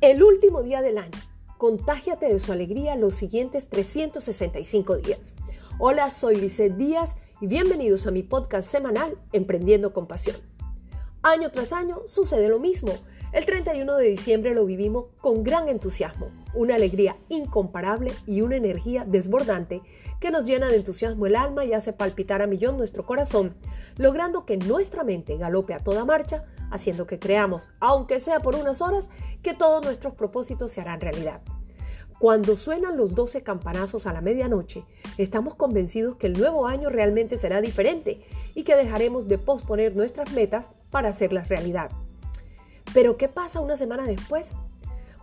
El último día del año. Contágiate de su alegría los siguientes 365 días. Hola, soy Lizeth Díaz y bienvenidos a mi podcast semanal Emprendiendo con Pasión. Año tras año sucede lo mismo. El 31 de diciembre lo vivimos con gran entusiasmo, una alegría incomparable y una energía desbordante que nos llena de entusiasmo el alma y hace palpitar a millón nuestro corazón, logrando que nuestra mente galope a toda marcha, haciendo que creamos, aunque sea por unas horas, que todos nuestros propósitos se harán realidad. Cuando suenan los 12 campanazos a la medianoche, estamos convencidos que el nuevo año realmente será diferente y que dejaremos de posponer nuestras metas para hacerlas realidad. Pero ¿qué pasa una semana después?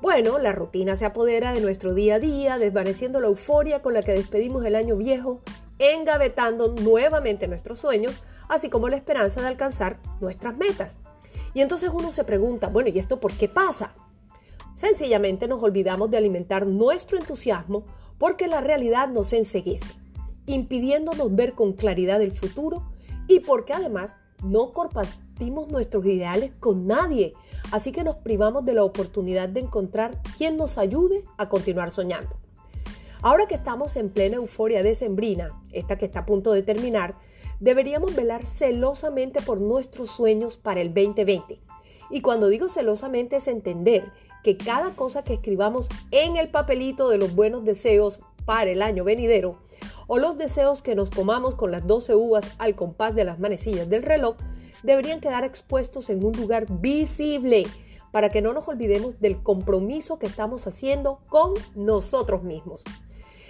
Bueno, la rutina se apodera de nuestro día a día, desvaneciendo la euforia con la que despedimos el año viejo, engavetando nuevamente nuestros sueños, así como la esperanza de alcanzar nuestras metas. Y entonces uno se pregunta, bueno, ¿y esto por qué pasa? Sencillamente nos olvidamos de alimentar nuestro entusiasmo porque la realidad nos enseguece, impidiéndonos ver con claridad el futuro y porque además no nuestros ideales con nadie, así que nos privamos de la oportunidad de encontrar quien nos ayude a continuar soñando. Ahora que estamos en plena euforia decembrina, esta que está a punto de terminar, deberíamos velar celosamente por nuestros sueños para el 2020. Y cuando digo celosamente es entender que cada cosa que escribamos en el papelito de los buenos deseos para el año venidero o los deseos que nos comamos con las 12 uvas al compás de las manecillas del reloj deberían quedar expuestos en un lugar visible para que no nos olvidemos del compromiso que estamos haciendo con nosotros mismos.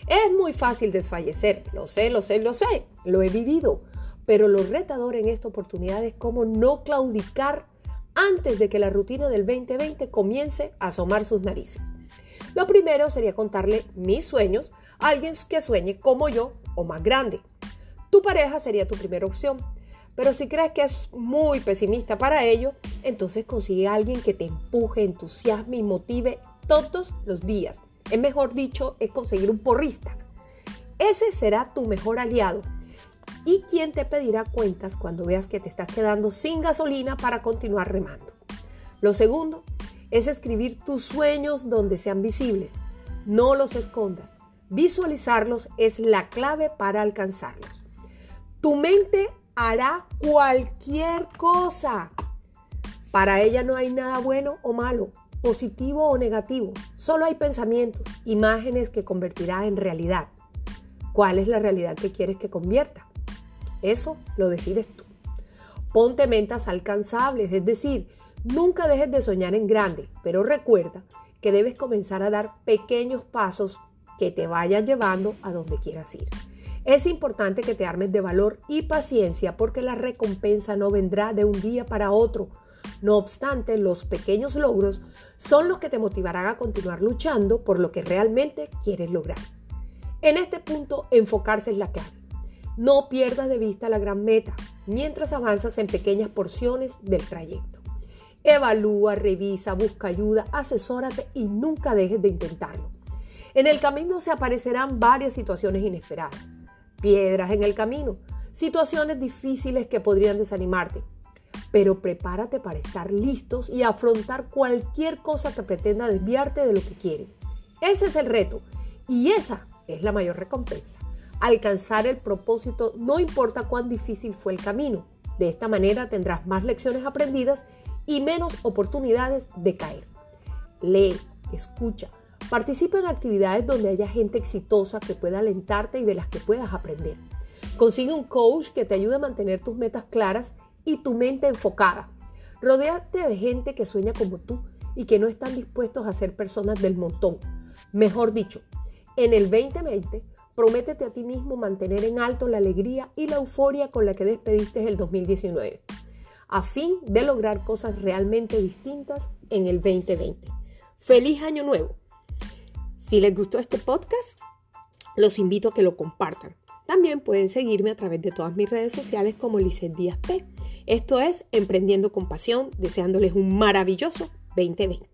Es muy fácil desfallecer, lo sé, lo sé, lo sé, lo he vivido, pero lo retador en esta oportunidad es cómo no claudicar antes de que la rutina del 2020 comience a asomar sus narices. Lo primero sería contarle mis sueños a alguien que sueñe como yo o más grande. Tu pareja sería tu primera opción, pero si crees que es muy pesimista para ello, entonces consigue a alguien que te empuje, entusiasme y motive todos los días. Es mejor dicho, es conseguir un porrista. Ese será tu mejor aliado y quien te pedirá cuentas cuando veas que te estás quedando sin gasolina para continuar remando. Lo segundo es escribir tus sueños donde sean visibles. No los escondas. Visualizarlos es la clave para alcanzarlos. Tu mente hará cualquier cosa. Para ella no hay nada bueno o malo, positivo o negativo. Solo hay pensamientos, imágenes que convertirá en realidad. ¿Cuál es la realidad que quieres que convierta? Eso lo decides tú. Ponte metas alcanzables, es decir, nunca dejes de soñar en grande, pero recuerda que debes comenzar a dar pequeños pasos que te vayan llevando a donde quieras ir. Es importante que te armes de valor y paciencia porque la recompensa no vendrá de un día para otro. No obstante, los pequeños logros son los que te motivarán a continuar luchando por lo que realmente quieres lograr. En este punto, enfocarse es la clave. No pierdas de vista la gran meta mientras avanzas en pequeñas porciones del trayecto. Evalúa, revisa, busca ayuda, asesórate y nunca dejes de intentarlo. En el camino se aparecerán varias situaciones inesperadas, piedras en el camino, situaciones difíciles que podrían desanimarte, pero prepárate para estar listos y afrontar cualquier cosa que pretenda desviarte de lo que quieres. Ese es el reto y esa es la mayor recompensa alcanzar el propósito no importa cuán difícil fue el camino. De esta manera tendrás más lecciones aprendidas y menos oportunidades de caer. Lee, escucha, participa en actividades donde haya gente exitosa que pueda alentarte y de las que puedas aprender. Consigue un coach que te ayude a mantener tus metas claras y tu mente enfocada. Rodéate de gente que sueña como tú y que no están dispuestos a ser personas del montón. Mejor dicho, en el 2020 Prométete a ti mismo mantener en alto la alegría y la euforia con la que despediste el 2019, a fin de lograr cosas realmente distintas en el 2020. ¡Feliz Año Nuevo! Si les gustó este podcast, los invito a que lo compartan. También pueden seguirme a través de todas mis redes sociales como Licen Díaz P. Esto es Emprendiendo con Pasión, deseándoles un maravilloso 2020.